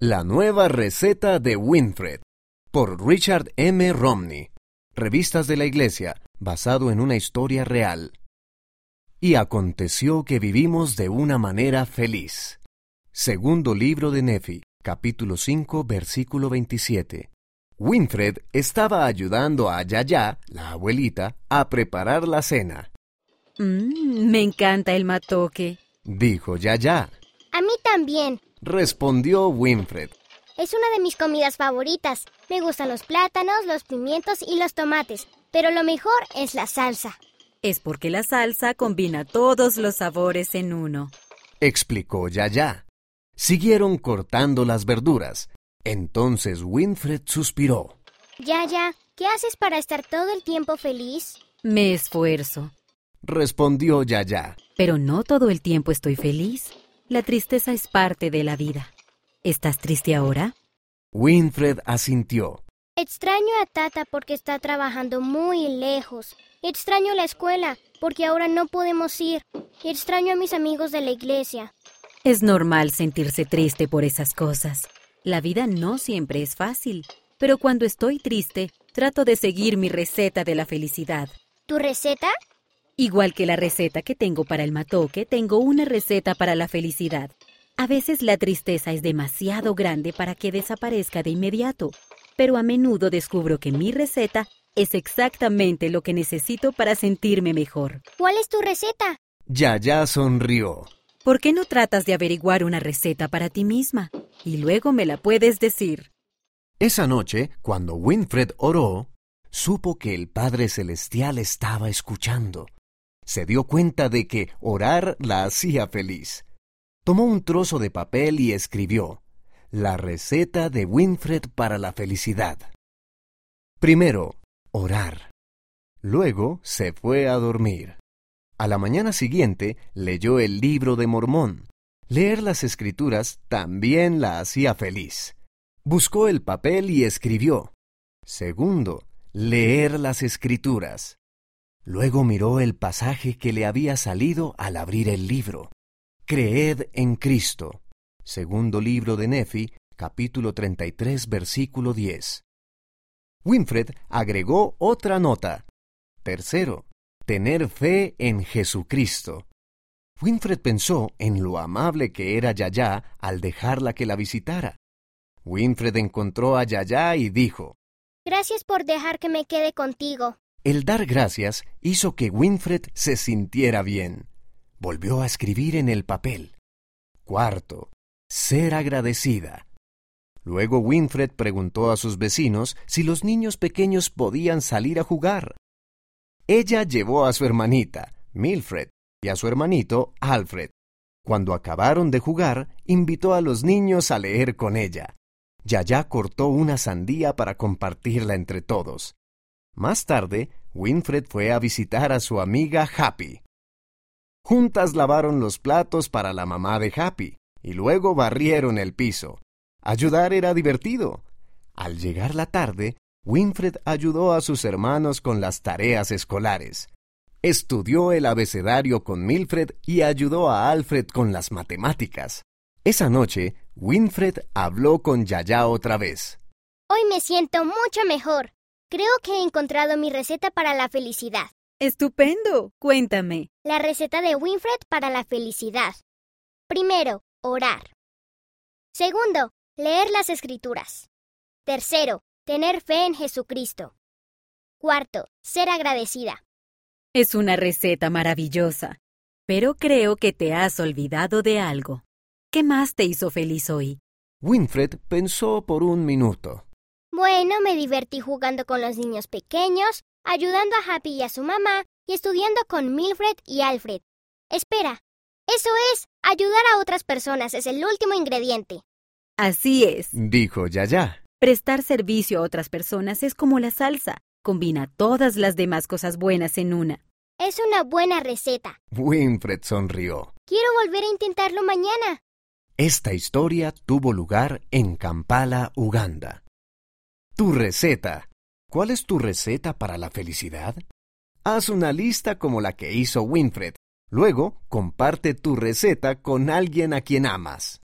La nueva receta de Winfred por Richard M. Romney. Revistas de la Iglesia, basado en una historia real. Y aconteció que vivimos de una manera feliz. Segundo libro de Nefi, capítulo 5, versículo 27. Winfred estaba ayudando a Yaya, la abuelita, a preparar la cena. Mm, me encanta el matoque. Dijo Yaya. A mí también. Respondió Winfred. Es una de mis comidas favoritas. Me gustan los plátanos, los pimientos y los tomates, pero lo mejor es la salsa. Es porque la salsa combina todos los sabores en uno. Explicó Yaya. Siguieron cortando las verduras. Entonces Winfred suspiró. Yaya, ¿qué haces para estar todo el tiempo feliz? Me esfuerzo, Respondió Yaya. pero no todo el tiempo estoy feliz. La tristeza es parte de la vida. ¿Estás triste ahora? Winfred asintió. Extraño a Tata porque está trabajando muy lejos. Extraño la escuela porque ahora no podemos ir. Extraño a mis amigos de la iglesia. Es normal sentirse triste por esas cosas. La vida no siempre es fácil, pero cuando estoy triste, trato de seguir mi receta de la felicidad. ¿Tu receta? Igual que la receta que tengo para el matoque, tengo una receta para la felicidad. A veces la tristeza es demasiado grande para que desaparezca de inmediato, pero a menudo descubro que mi receta es exactamente lo que necesito para sentirme mejor. ¿Cuál es tu receta? Yaya sonrió. ¿Por qué no tratas de averiguar una receta para ti misma? Y luego me la puedes decir. Esa noche, cuando Winfred oró, supo que el Padre Celestial estaba escuchando. Se dio cuenta de que orar la hacía feliz. Tomó un trozo de papel y escribió La receta de Winfred para la felicidad. Primero, orar. Luego se fue a dormir. A la mañana siguiente leyó el libro de Mormón. Leer las escrituras también la hacía feliz. Buscó el papel y escribió. Segundo, leer las escrituras. Luego miró el pasaje que le había salido al abrir el libro. Creed en Cristo. Segundo libro de Nefi, capítulo 33, versículo 10. Winfred agregó otra nota. Tercero, tener fe en Jesucristo. Winfred pensó en lo amable que era Yaya al dejarla que la visitara. Winfred encontró a Yaya y dijo, Gracias por dejar que me quede contigo. El dar gracias hizo que Winfred se sintiera bien. Volvió a escribir en el papel. Cuarto, ser agradecida. Luego Winfred preguntó a sus vecinos si los niños pequeños podían salir a jugar. Ella llevó a su hermanita, Milfred, y a su hermanito, Alfred. Cuando acabaron de jugar, invitó a los niños a leer con ella. Yaya cortó una sandía para compartirla entre todos. Más tarde, Winfred fue a visitar a su amiga Happy. Juntas lavaron los platos para la mamá de Happy y luego barrieron el piso. Ayudar era divertido. Al llegar la tarde, Winfred ayudó a sus hermanos con las tareas escolares. Estudió el abecedario con Milfred y ayudó a Alfred con las matemáticas. Esa noche, Winfred habló con Yaya otra vez. Hoy me siento mucho mejor. Creo que he encontrado mi receta para la felicidad. Estupendo. Cuéntame. La receta de Winfred para la felicidad. Primero, orar. Segundo, leer las escrituras. Tercero, tener fe en Jesucristo. Cuarto, ser agradecida. Es una receta maravillosa, pero creo que te has olvidado de algo. ¿Qué más te hizo feliz hoy? Winfred pensó por un minuto. Bueno, me divertí jugando con los niños pequeños, ayudando a Happy y a su mamá y estudiando con Milfred y Alfred. Espera, eso es, ayudar a otras personas es el último ingrediente. Así es. Dijo Yaya. Prestar servicio a otras personas es como la salsa. Combina todas las demás cosas buenas en una. Es una buena receta. Winfred sonrió. Quiero volver a intentarlo mañana. Esta historia tuvo lugar en Kampala, Uganda. Tu receta. ¿Cuál es tu receta para la felicidad? Haz una lista como la que hizo Winfred. Luego, comparte tu receta con alguien a quien amas.